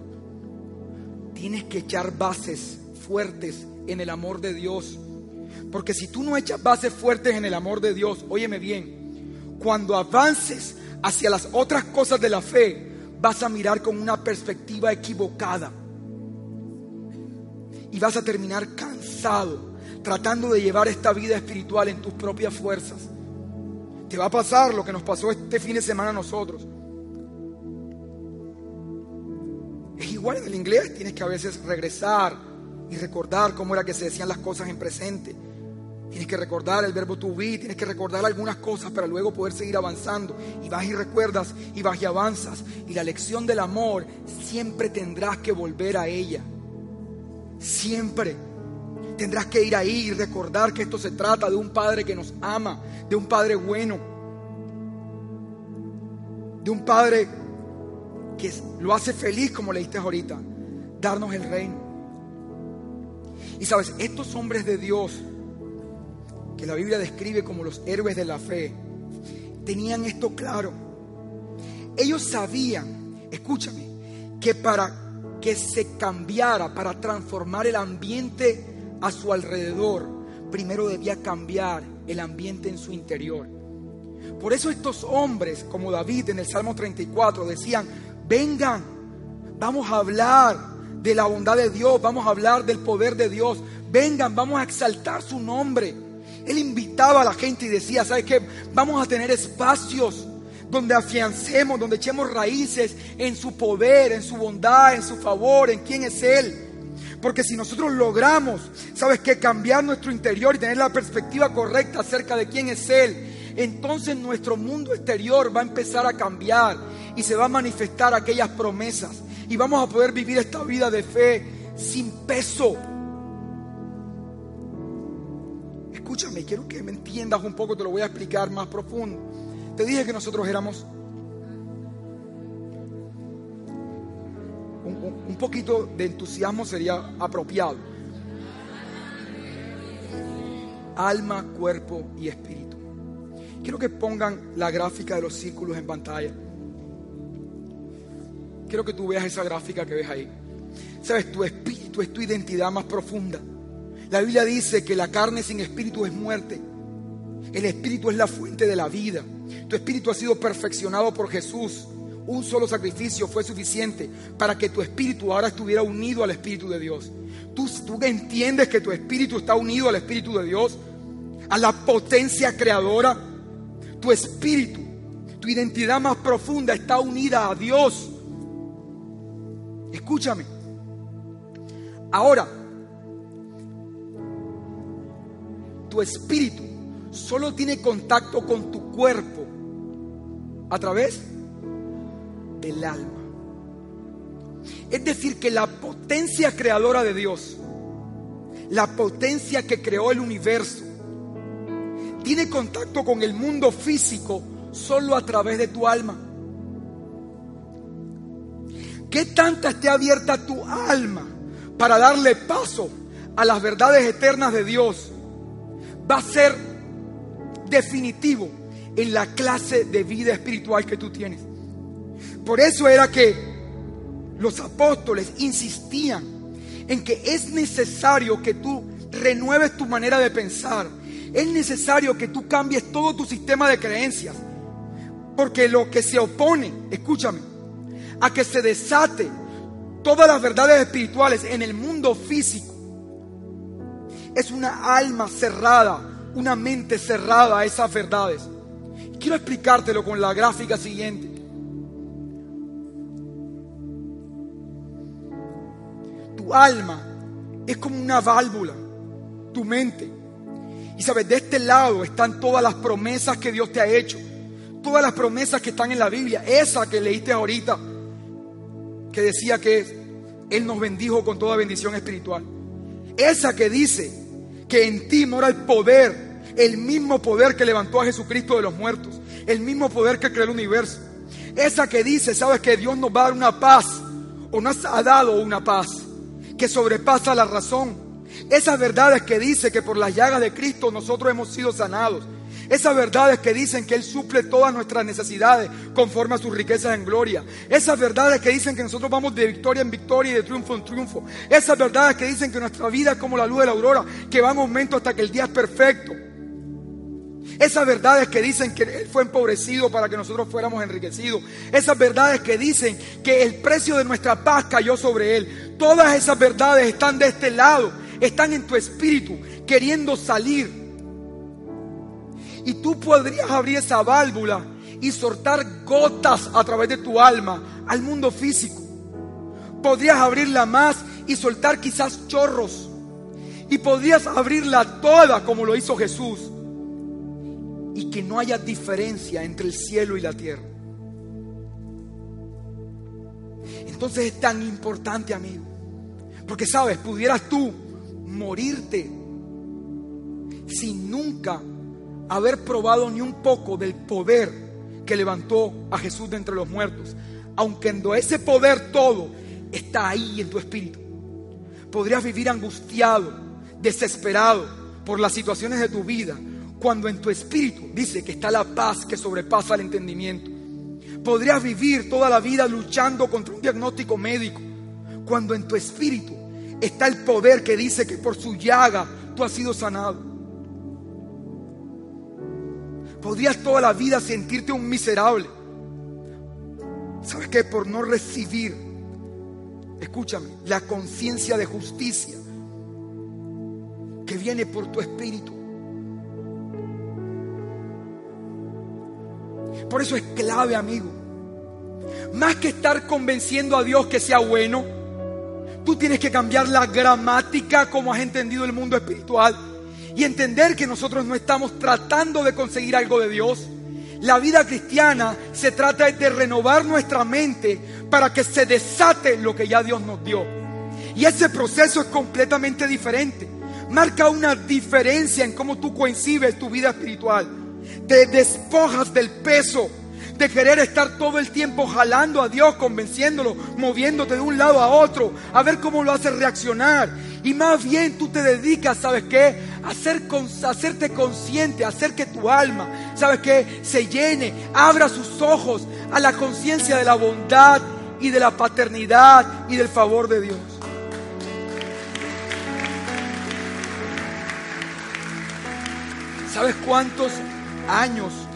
tienes que echar bases fuertes en el amor de Dios. Porque si tú no echas bases fuertes en el amor de Dios, óyeme bien, cuando avances hacia las otras cosas de la fe, vas a mirar con una perspectiva equivocada. Y vas a terminar cansado tratando de llevar esta vida espiritual en tus propias fuerzas. Te va a pasar lo que nos pasó este fin de semana a nosotros. Es igual en el inglés, tienes que a veces regresar y recordar cómo era que se decían las cosas en presente. Tienes que recordar el verbo to be, tienes que recordar algunas cosas para luego poder seguir avanzando. Y vas y recuerdas y vas y avanzas. Y la lección del amor siempre tendrás que volver a ella. Siempre. Tendrás que ir ahí y recordar que esto se trata de un Padre que nos ama, de un Padre bueno, de un Padre que lo hace feliz, como leíste ahorita, darnos el reino. Y sabes, estos hombres de Dios que la Biblia describe como los héroes de la fe, tenían esto claro. Ellos sabían, escúchame, que para que se cambiara, para transformar el ambiente a su alrededor, primero debía cambiar el ambiente en su interior. Por eso estos hombres, como David en el Salmo 34, decían, vengan, vamos a hablar de la bondad de Dios, vamos a hablar del poder de Dios, vengan, vamos a exaltar su nombre. Él invitaba a la gente y decía, ¿sabes qué? Vamos a tener espacios donde afiancemos, donde echemos raíces en su poder, en su bondad, en su favor, en quién es Él. Porque si nosotros logramos, ¿sabes qué? Cambiar nuestro interior y tener la perspectiva correcta acerca de quién es Él, entonces nuestro mundo exterior va a empezar a cambiar y se va a manifestar aquellas promesas. Y vamos a poder vivir esta vida de fe sin peso. Escúchame, quiero que me entiendas un poco, te lo voy a explicar más profundo. Te dije que nosotros éramos un, poquito de entusiasmo sería apropiado. Alma, cuerpo y espíritu. Quiero que pongan la gráfica de los círculos en pantalla. Quiero que tú veas esa gráfica que ves ahí. Sabes, tu espíritu es tu identidad más profunda. La Biblia dice que la carne sin espíritu es muerte. El espíritu es la fuente de la vida. Tu espíritu ha sido perfeccionado por Jesús. Un solo sacrificio fue suficiente para que tu espíritu ahora estuviera unido al espíritu de Dios. ¿Tú, tú entiendes que tu espíritu está unido al espíritu de Dios, a la potencia creadora. Tu espíritu, tu identidad más profunda está unida a Dios. Escúchame. Ahora, tu espíritu solo tiene contacto con tu cuerpo a través del alma. Es decir, que la potencia creadora de Dios, la potencia que creó el universo, tiene contacto con el mundo físico solo a través de tu alma. ¿Qué tanta esté abierta tu alma para darle paso a las verdades eternas de Dios? Va a ser definitivo en la clase de vida espiritual que tú tienes. Por eso era que los apóstoles insistían en que es necesario que tú renueves tu manera de pensar. Es necesario que tú cambies todo tu sistema de creencias. Porque lo que se opone, escúchame, a que se desate todas las verdades espirituales en el mundo físico, es una alma cerrada, una mente cerrada a esas verdades. Quiero explicártelo con la gráfica siguiente. Tu alma es como una válvula, tu mente. Y sabes, de este lado están todas las promesas que Dios te ha hecho, todas las promesas que están en la Biblia, esa que leíste ahorita, que decía que Él nos bendijo con toda bendición espiritual. Esa que dice que en ti mora el poder el mismo poder que levantó a Jesucristo de los muertos, el mismo poder que creó el universo. Esa que dice, sabes que Dios nos va a dar una paz, o nos ha dado una paz que sobrepasa la razón. Esas verdades que dice que por las llagas de Cristo nosotros hemos sido sanados. Esas verdades que dicen que Él suple todas nuestras necesidades conforme a sus riquezas en gloria. Esas verdades que dicen que nosotros vamos de victoria en victoria y de triunfo en triunfo. Esas verdades que dicen que nuestra vida es como la luz de la aurora, que va en aumento hasta que el día es perfecto. Esas verdades que dicen que Él fue empobrecido para que nosotros fuéramos enriquecidos. Esas verdades que dicen que el precio de nuestra paz cayó sobre Él. Todas esas verdades están de este lado. Están en tu espíritu queriendo salir. Y tú podrías abrir esa válvula y soltar gotas a través de tu alma al mundo físico. Podrías abrirla más y soltar quizás chorros. Y podrías abrirla toda como lo hizo Jesús y que no haya diferencia entre el cielo y la tierra. Entonces es tan importante, amigo. Porque sabes, pudieras tú morirte sin nunca haber probado ni un poco del poder que levantó a Jesús de entre los muertos. Aunque ese poder todo está ahí en tu espíritu. Podrías vivir angustiado, desesperado por las situaciones de tu vida, cuando en tu espíritu dice que está la paz que sobrepasa el entendimiento. Podrías vivir toda la vida luchando contra un diagnóstico médico, cuando en tu espíritu está el poder que dice que por su llaga tú has sido sanado. Podrías toda la vida sentirte un miserable. ¿Sabes qué? Por no recibir, escúchame, la conciencia de justicia que viene por tu espíritu. Por eso es clave, amigo. Más que estar convenciendo a Dios que sea bueno, Tú tienes que cambiar la gramática como has entendido el mundo espiritual y entender que nosotros no estamos tratando de conseguir algo de Dios. La vida cristiana se trata de renovar nuestra mente para que se desate lo que ya Dios nos dio. Y ese proceso es completamente diferente. Marca una diferencia en cómo tú coincides tu vida espiritual. Te despojas del peso de querer estar todo el tiempo jalando a Dios, convenciéndolo, moviéndote de un lado a otro, a ver cómo lo hace reaccionar. Y más bien tú te dedicas, ¿sabes qué? A, hacer, a hacerte consciente, a hacer que tu alma, ¿sabes qué? Se llene, abra sus ojos a la conciencia de la bondad y de la paternidad y del favor de Dios. ¿Sabes cuántos años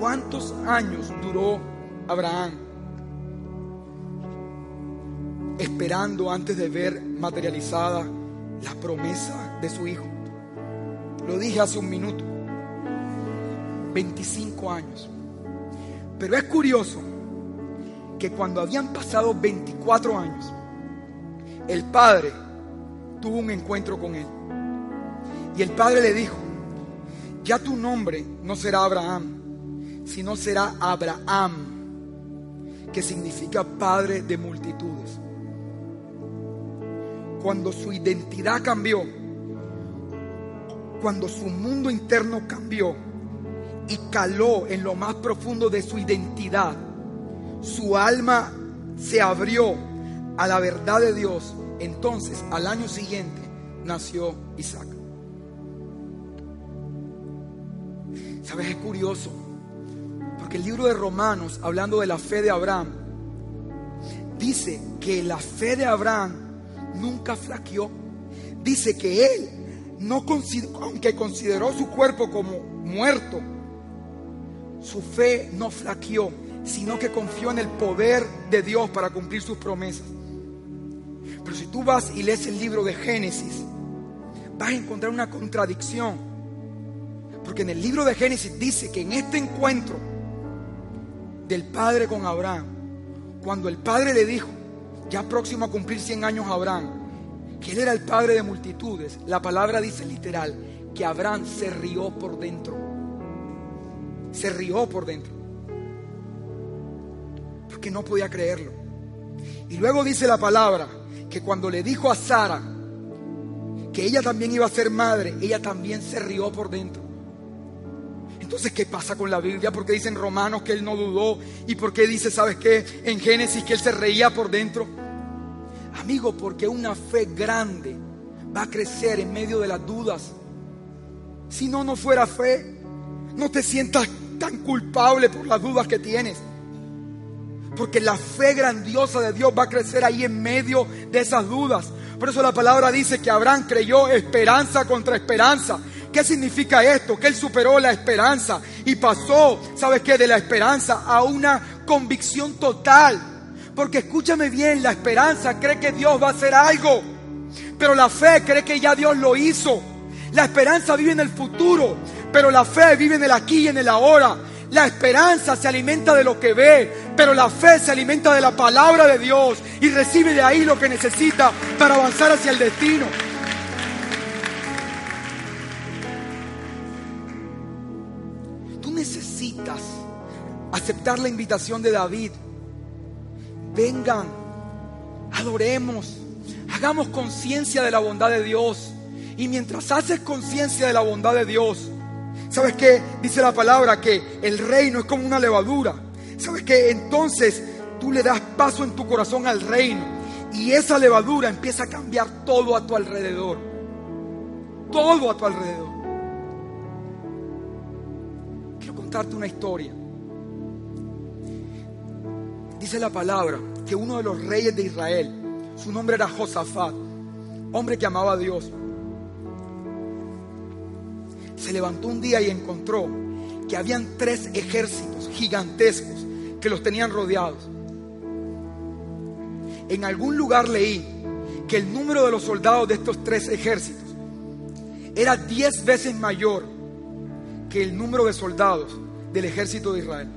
¿Cuántos años duró Abraham esperando antes de ver materializada la promesa de su hijo? Lo dije hace un minuto. 25 años. Pero es curioso que cuando habían pasado 24 años, el padre tuvo un encuentro con él. Y el padre le dijo, ya tu nombre no será Abraham, sino será Abraham, que significa padre de multitudes. Cuando su identidad cambió, cuando su mundo interno cambió y caló en lo más profundo de su identidad, su alma se abrió a la verdad de Dios. Entonces, al año siguiente, nació Isaac. ¿Sabes? Es curioso que el libro de Romanos, hablando de la fe de Abraham, dice que la fe de Abraham nunca flaqueó. Dice que él, aunque consideró su cuerpo como muerto, su fe no flaqueó, sino que confió en el poder de Dios para cumplir sus promesas. Pero si tú vas y lees el libro de Génesis, vas a encontrar una contradicción. Porque en el libro de Génesis dice que en este encuentro del padre con Abraham, cuando el padre le dijo, ya próximo a cumplir 100 años Abraham, que él era el padre de multitudes, la palabra dice literal que Abraham se rió por dentro. Se rió por dentro. Porque no podía creerlo. Y luego dice la palabra que cuando le dijo a Sara que ella también iba a ser madre, ella también se rió por dentro. Entonces, ¿qué pasa con la Biblia? ¿Por qué dice en Romanos que él no dudó? ¿Y por qué dice, sabes qué, en Génesis que él se reía por dentro? Amigo, porque una fe grande va a crecer en medio de las dudas. Si no, no fuera fe, no te sientas tan culpable por las dudas que tienes. Porque la fe grandiosa de Dios va a crecer ahí en medio de esas dudas. Por eso la palabra dice que Abraham creyó esperanza contra esperanza. ¿Qué significa esto? Que él superó la esperanza y pasó, ¿sabes qué? De la esperanza a una convicción total. Porque escúchame bien, la esperanza cree que Dios va a hacer algo, pero la fe cree que ya Dios lo hizo. La esperanza vive en el futuro, pero la fe vive en el aquí y en el ahora. La esperanza se alimenta de lo que ve, pero la fe se alimenta de la palabra de Dios y recibe de ahí lo que necesita para avanzar hacia el destino. Aceptar la invitación de David. Vengan, adoremos, hagamos conciencia de la bondad de Dios. Y mientras haces conciencia de la bondad de Dios, ¿sabes qué? Dice la palabra que el reino es como una levadura. ¿Sabes qué? Entonces tú le das paso en tu corazón al reino. Y esa levadura empieza a cambiar todo a tu alrededor. Todo a tu alrededor. Contarte una historia. Dice la palabra que uno de los reyes de Israel, su nombre era Josafat, hombre que amaba a Dios, se levantó un día y encontró que habían tres ejércitos gigantescos que los tenían rodeados. En algún lugar leí que el número de los soldados de estos tres ejércitos era diez veces mayor que el número de soldados del ejército de Israel.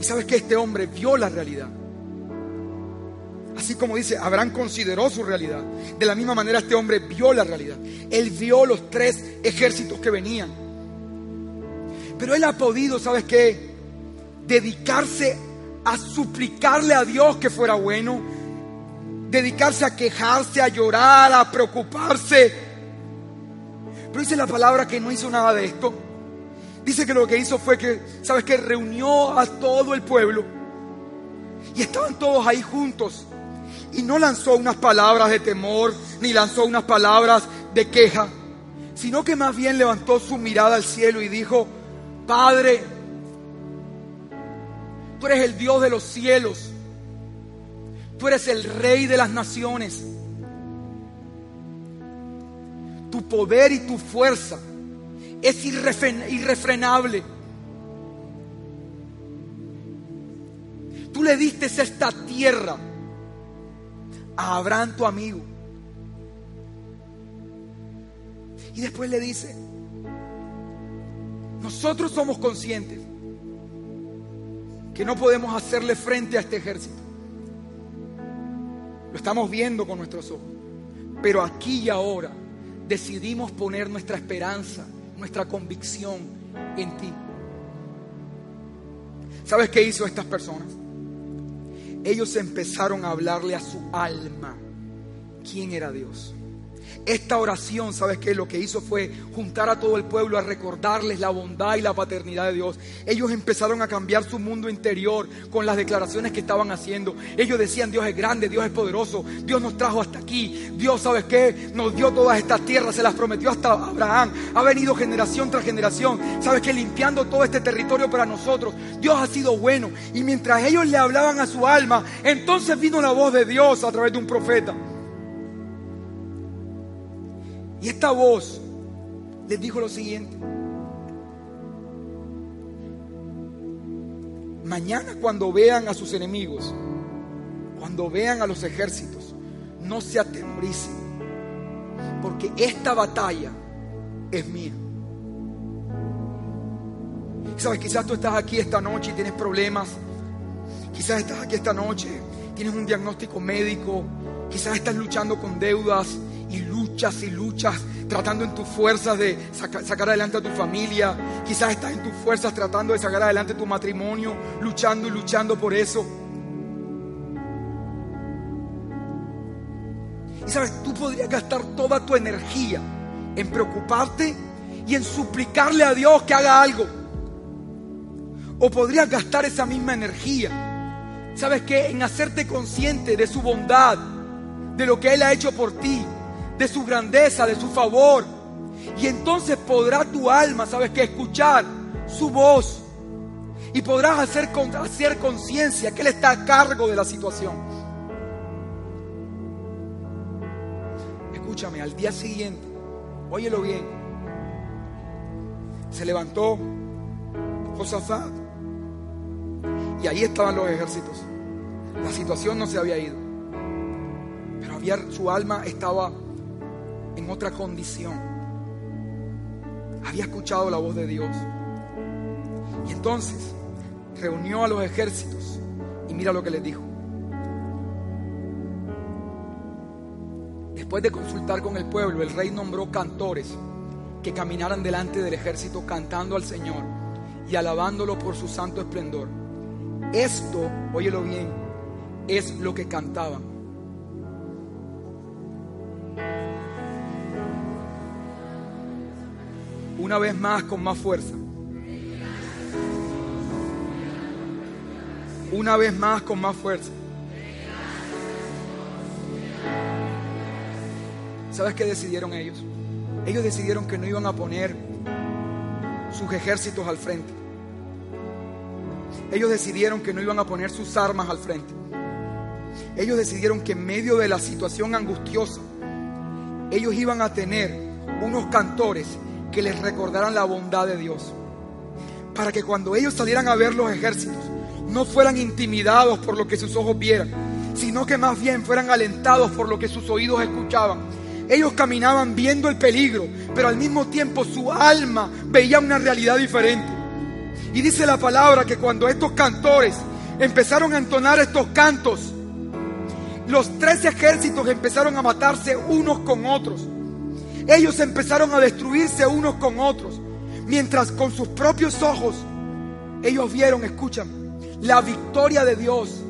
Y sabes que este hombre vio la realidad. Así como dice, Abraham consideró su realidad. De la misma manera este hombre vio la realidad. Él vio los tres ejércitos que venían. Pero él ha podido, ¿sabes qué? Dedicarse a suplicarle a Dios que fuera bueno. Dedicarse a quejarse, a llorar, a preocuparse. Pero dice la palabra que no hizo nada de esto. Dice que lo que hizo fue que, ¿sabes qué? Reunió a todo el pueblo. Y estaban todos ahí juntos. Y no lanzó unas palabras de temor, ni lanzó unas palabras de queja, sino que más bien levantó su mirada al cielo y dijo, Padre, tú eres el Dios de los cielos, tú eres el Rey de las naciones, tu poder y tu fuerza es irrefrenable. Tú le diste esta tierra a Abraham tu amigo. Y después le dice, nosotros somos conscientes que no podemos hacerle frente a este ejército. Lo estamos viendo con nuestros ojos. Pero aquí y ahora decidimos poner nuestra esperanza, nuestra convicción en ti. ¿Sabes qué hizo estas personas? ellos empezaron a hablarle a su alma quién era Dios. Esta oración, ¿sabes qué? Lo que hizo fue juntar a todo el pueblo a recordarles la bondad y la paternidad de Dios. Ellos empezaron a cambiar su mundo interior con las declaraciones que estaban haciendo. Ellos decían, Dios es grande, Dios es poderoso, Dios nos trajo hasta aquí. Dios, ¿sabes qué? Nos dio todas estas tierras, se las prometió hasta Abraham. Ha venido generación tras generación. ¿Sabes qué? Limpiando todo este territorio para nosotros. Dios ha sido bueno. Y mientras ellos le hablaban a su alma, entonces vino la voz de Dios a través de un profeta. Y esta voz les dijo lo siguiente. Mañana cuando vean a sus enemigos, cuando vean a los ejércitos, no se atemoricen, porque esta batalla es mía. Sabes, quizás tú estás aquí esta noche y tienes problemas. Quizás estás aquí esta noche, tienes un diagnóstico médico. Quizás estás luchando con deudas luchas y luchas tratando en tus fuerzas de sacar adelante a tu familia. Quizás estás en tus fuerzas tratando de sacar adelante tu matrimonio, luchando y luchando por eso. Y sabes, tú podrías gastar toda tu energía en preocuparte y en suplicarle a Dios que haga algo. O podrías gastar esa misma energía, ¿sabes qué? En hacerte consciente de su bondad, de lo que Él ha hecho por ti, de su grandeza, de su favor. Y entonces podrá tu alma, ¿sabes qué? Escuchar su voz. Y podrás hacer, hacer conciencia que Él está a cargo de la situación. Escúchame, al día siguiente, óyelo bien, se levantó Josafat y ahí estaban los ejércitos. La situación no se había ido, pero había, su alma estaba en otra condición. Había escuchado la voz de Dios. Y entonces reunió a los ejércitos y mira lo que les dijo. Después de consultar con el pueblo, el rey nombró cantores que caminaran delante del ejército cantando al Señor y alabándolo por su santo esplendor. Esto, óyelo bien, es lo que cantaban. Una vez más con más fuerza. Una vez más con más fuerza. ¿Sabes qué decidieron ellos? Ellos decidieron que no iban a poner sus ejércitos al frente. Ellos decidieron que no iban a poner sus armas al frente. Ellos decidieron que en medio de la situación angustiosa, ellos iban a tener unos cantores que les recordaran la bondad de Dios. Para que cuando ellos salieran a ver los ejércitos, no fueran intimidados por lo que sus ojos vieran, sino que más bien fueran alentados por lo que sus oídos escuchaban. Ellos caminaban viendo el peligro, pero al mismo tiempo su alma veía una realidad diferente. Y dice la palabra que cuando estos cantores empezaron a entonar estos cantos, los tres ejércitos empezaron a matarse unos con otros. Ellos empezaron a destruirse unos con otros. Mientras con sus propios ojos ellos vieron, escuchan, la victoria de Dios